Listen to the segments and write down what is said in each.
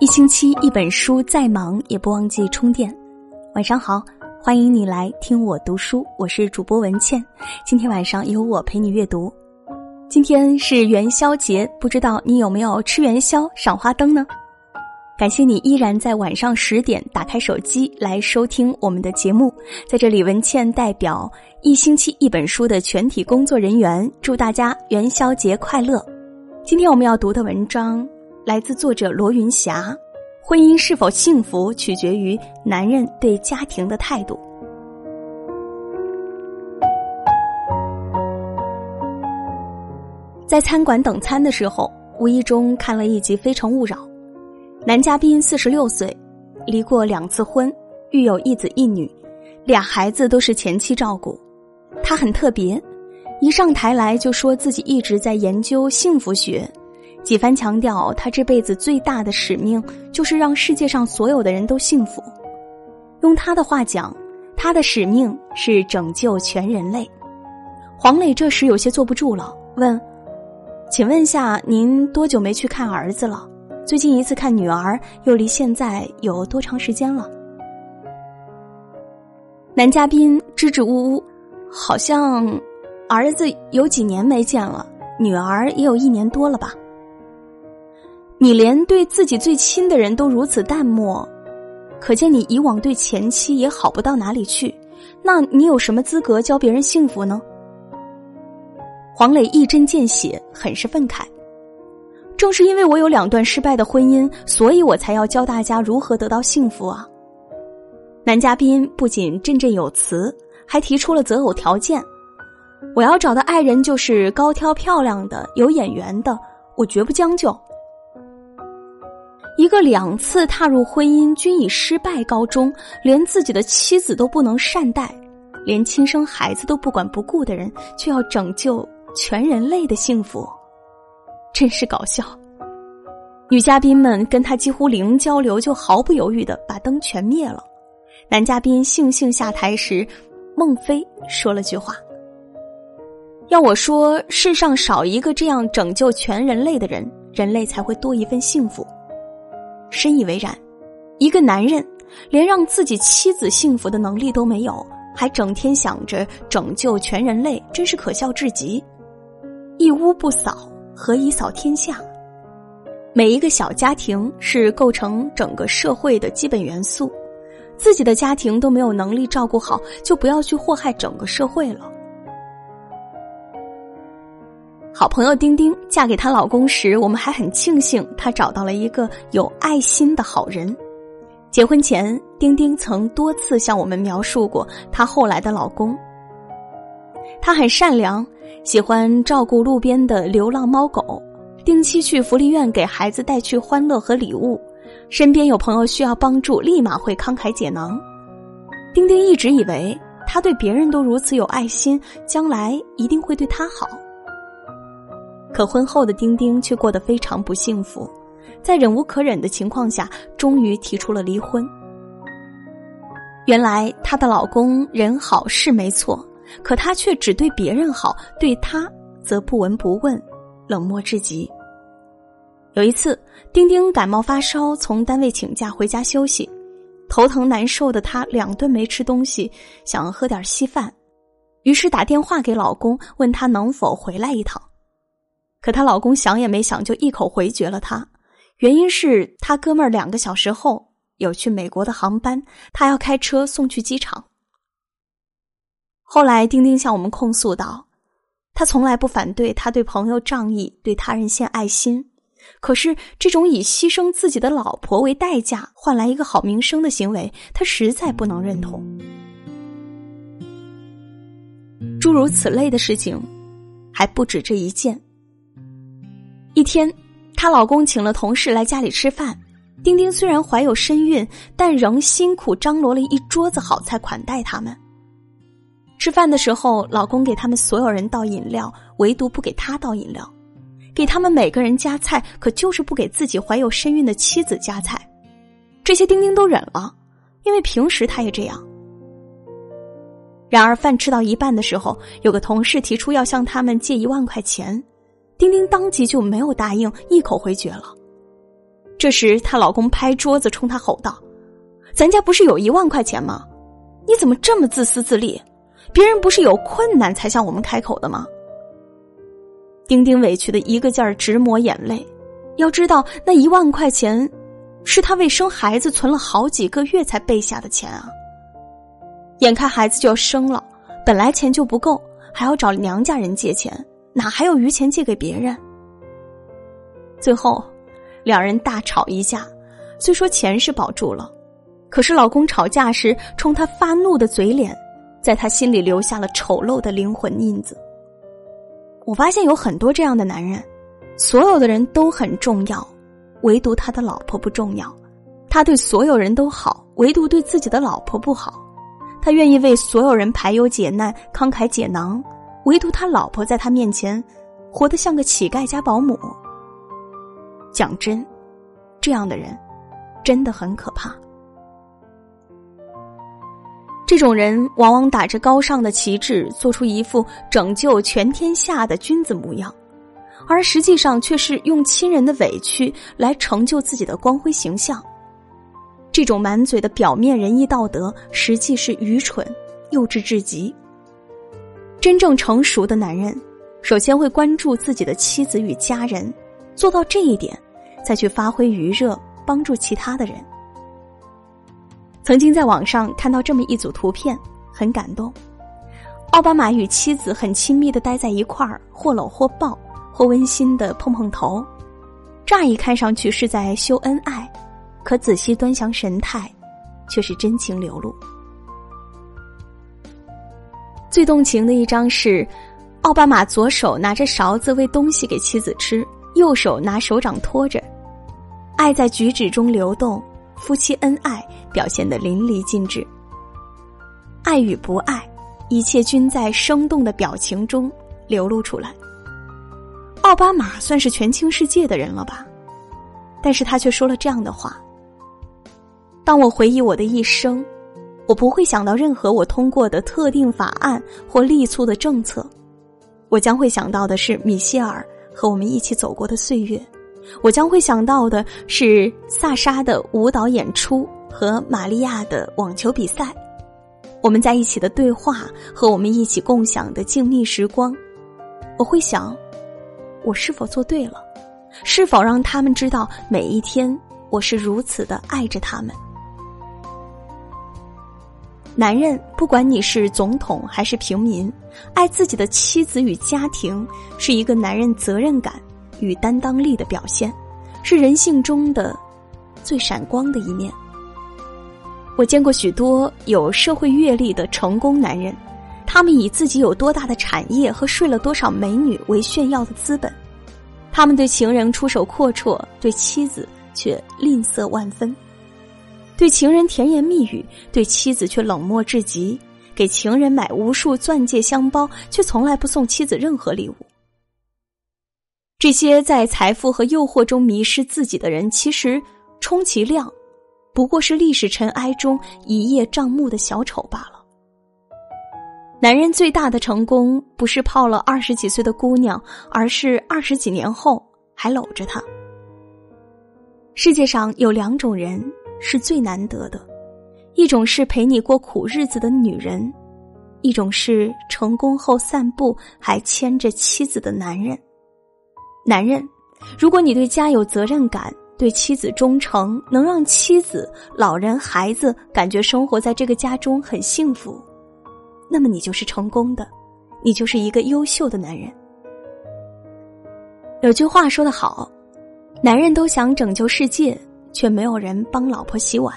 一星期一本书，再忙也不忘记充电。晚上好，欢迎你来听我读书，我是主播文倩。今天晚上由我陪你阅读。今天是元宵节，不知道你有没有吃元宵、赏花灯呢？感谢你依然在晚上十点打开手机来收听我们的节目。在这里，文倩代表一星期一本书的全体工作人员，祝大家元宵节快乐。今天我们要读的文章。来自作者罗云霞，婚姻是否幸福取决于男人对家庭的态度。在餐馆等餐的时候，无意中看了一集《非诚勿扰》，男嘉宾四十六岁，离过两次婚，育有一子一女，俩孩子都是前妻照顾。他很特别，一上台来就说自己一直在研究幸福学。几番强调，他这辈子最大的使命就是让世界上所有的人都幸福。用他的话讲，他的使命是拯救全人类。黄磊这时有些坐不住了，问：“请问下，您多久没去看儿子了？最近一次看女儿又离现在有多长时间了？”男嘉宾支支吾吾：“好像儿子有几年没见了，女儿也有一年多了吧。”你连对自己最亲的人都如此淡漠，可见你以往对前妻也好不到哪里去。那你有什么资格教别人幸福呢？黄磊一针见血，很是愤慨。正是因为我有两段失败的婚姻，所以我才要教大家如何得到幸福啊！男嘉宾不仅振振有词，还提出了择偶条件：我要找的爱人就是高挑漂亮的、有眼缘的，我绝不将就。一个两次踏入婚姻均以失败告终，连自己的妻子都不能善待，连亲生孩子都不管不顾的人，却要拯救全人类的幸福，真是搞笑。女嘉宾们跟他几乎零交流，就毫不犹豫的把灯全灭了。男嘉宾悻悻下台时，孟非说了句话：“要我说，世上少一个这样拯救全人类的人，人类才会多一份幸福。”深以为然，一个男人连让自己妻子幸福的能力都没有，还整天想着拯救全人类，真是可笑至极。一屋不扫，何以扫天下？每一个小家庭是构成整个社会的基本元素，自己的家庭都没有能力照顾好，就不要去祸害整个社会了。好朋友丁丁嫁给她老公时，我们还很庆幸她找到了一个有爱心的好人。结婚前，丁丁曾多次向我们描述过她后来的老公。他很善良，喜欢照顾路边的流浪猫狗，定期去福利院给孩子带去欢乐和礼物。身边有朋友需要帮助，立马会慷慨解囊。丁丁一直以为他对别人都如此有爱心，将来一定会对他好。可婚后的丁丁却过得非常不幸福，在忍无可忍的情况下，终于提出了离婚。原来她的老公人好是没错，可他却只对别人好，对他则不闻不问，冷漠至极。有一次，丁丁感冒发烧，从单位请假回家休息，头疼难受的她两顿没吃东西，想要喝点稀饭，于是打电话给老公，问他能否回来一趟。可她老公想也没想就一口回绝了她，原因是她哥们儿两个小时后有去美国的航班，他要开车送去机场。后来丁丁向我们控诉道：“他从来不反对他对朋友仗义、对他人献爱心，可是这种以牺牲自己的老婆为代价换来一个好名声的行为，他实在不能认同。诸如此类的事情还不止这一件。”一天，她老公请了同事来家里吃饭。丁丁虽然怀有身孕，但仍辛苦张罗了一桌子好菜款待他们。吃饭的时候，老公给他们所有人倒饮料，唯独不给他倒饮料；给他们每个人夹菜，可就是不给自己怀有身孕的妻子夹菜。这些丁丁都忍了，因为平时他也这样。然而饭吃到一半的时候，有个同事提出要向他们借一万块钱，丁丁当即就没有答应，一口回绝了。这时，她老公拍桌子冲她吼道：“咱家不是有一万块钱吗？你怎么这么自私自利？别人不是有困难才向我们开口的吗？”丁丁委屈的一个劲儿直抹眼泪。要知道，那一万块钱，是她为生孩子存了好几个月才备下的钱啊。眼看孩子就要生了，本来钱就不够，还要找娘家人借钱，哪还有余钱借给别人？最后。两人大吵一架，虽说钱是保住了，可是老公吵架时冲她发怒的嘴脸，在他心里留下了丑陋的灵魂印子。我发现有很多这样的男人，所有的人都很重要，唯独他的老婆不重要。他对所有人都好，唯独对自己的老婆不好。他愿意为所有人排忧解难、慷慨解囊，唯独他老婆在他面前，活得像个乞丐加保姆。讲真，这样的人真的很可怕。这种人往往打着高尚的旗帜，做出一副拯救全天下的君子模样，而实际上却是用亲人的委屈来成就自己的光辉形象。这种满嘴的表面仁义道德，实际是愚蠢、幼稚至极。真正成熟的男人，首先会关注自己的妻子与家人，做到这一点。再去发挥余热，帮助其他的人。曾经在网上看到这么一组图片，很感动。奥巴马与妻子很亲密的待在一块儿，或搂或抱，或温馨的碰碰头。乍一看上去是在秀恩爱，可仔细端详神态，却是真情流露。最动情的一张是，奥巴马左手拿着勺子喂东西给妻子吃。右手拿手掌托着，爱在举止中流动，夫妻恩爱表现得淋漓尽致。爱与不爱，一切均在生动的表情中流露出来。奥巴马算是权倾世界的人了吧？但是他却说了这样的话：当我回忆我的一生，我不会想到任何我通过的特定法案或力促的政策，我将会想到的是米歇尔。和我们一起走过的岁月，我将会想到的是萨莎的舞蹈演出和玛利亚的网球比赛，我们在一起的对话和我们一起共享的静谧时光。我会想，我是否做对了？是否让他们知道每一天我是如此的爱着他们？男人，不管你是总统还是平民，爱自己的妻子与家庭，是一个男人责任感与担当力的表现，是人性中的最闪光的一面。我见过许多有社会阅历的成功男人，他们以自己有多大的产业和睡了多少美女为炫耀的资本，他们对情人出手阔绰，对妻子却吝啬万分。对情人甜言蜜语，对妻子却冷漠至极；给情人买无数钻戒香包，却从来不送妻子任何礼物。这些在财富和诱惑中迷失自己的人，其实充其量不过是历史尘埃中一叶障目的小丑罢了。男人最大的成功，不是泡了二十几岁的姑娘，而是二十几年后还搂着她。世界上有两种人。是最难得的，一种是陪你过苦日子的女人，一种是成功后散步还牵着妻子的男人。男人，如果你对家有责任感，对妻子忠诚，能让妻子、老人、孩子感觉生活在这个家中很幸福，那么你就是成功的，你就是一个优秀的男人。有句话说得好，男人都想拯救世界。却没有人帮老婆洗碗，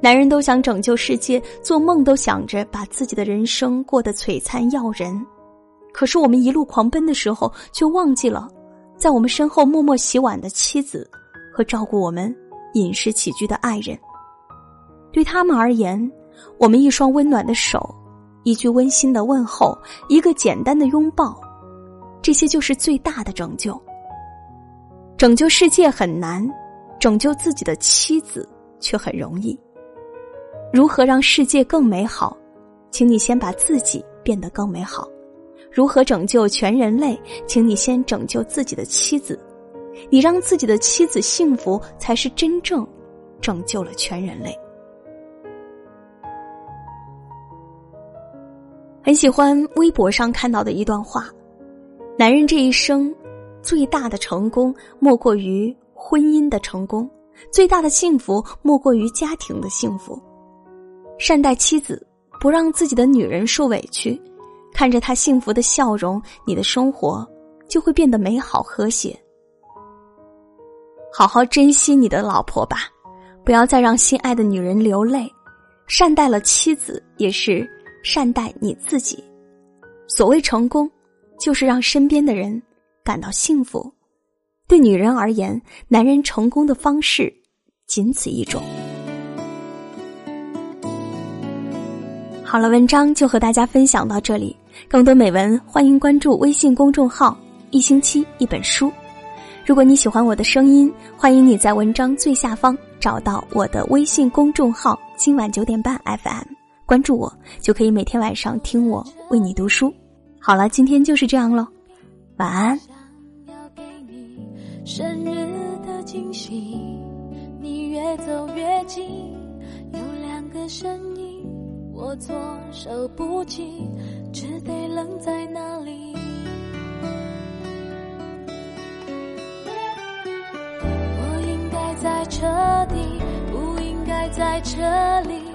男人都想拯救世界，做梦都想着把自己的人生过得璀璨耀人。可是我们一路狂奔的时候，却忘记了，在我们身后默默洗碗的妻子和照顾我们饮食起居的爱人。对他们而言，我们一双温暖的手，一句温馨的问候，一个简单的拥抱，这些就是最大的拯救。拯救世界很难。拯救自己的妻子却很容易。如何让世界更美好？请你先把自己变得更美好。如何拯救全人类？请你先拯救自己的妻子。你让自己的妻子幸福，才是真正拯救了全人类。很喜欢微博上看到的一段话：男人这一生最大的成功，莫过于婚姻的成功；最大的幸福，莫过于家庭的幸福。善待妻子，不让自己的女人受委屈。看着她幸福的笑容，你的生活就会变得美好和谐。好好珍惜你的老婆吧，不要再让心爱的女人流泪。善待了妻子，也是善待你自己。所谓成功，就是让身边的人感到幸福。对女人而言，男人成功的方式仅此一种。好了，文章就和大家分享到这里。更多美文，欢迎关注微信公众号“一星期一本书”。如果你喜欢我的声音，欢迎你在文章最下方找到我的微信公众号“今晚九点半 FM”，关注我就可以每天晚上听我为你读书。好了，今天就是这样喽，晚安。生日的惊喜，你越走越近，有两个声音，我措手不及，只得愣在那里。在这里，不应该在这里。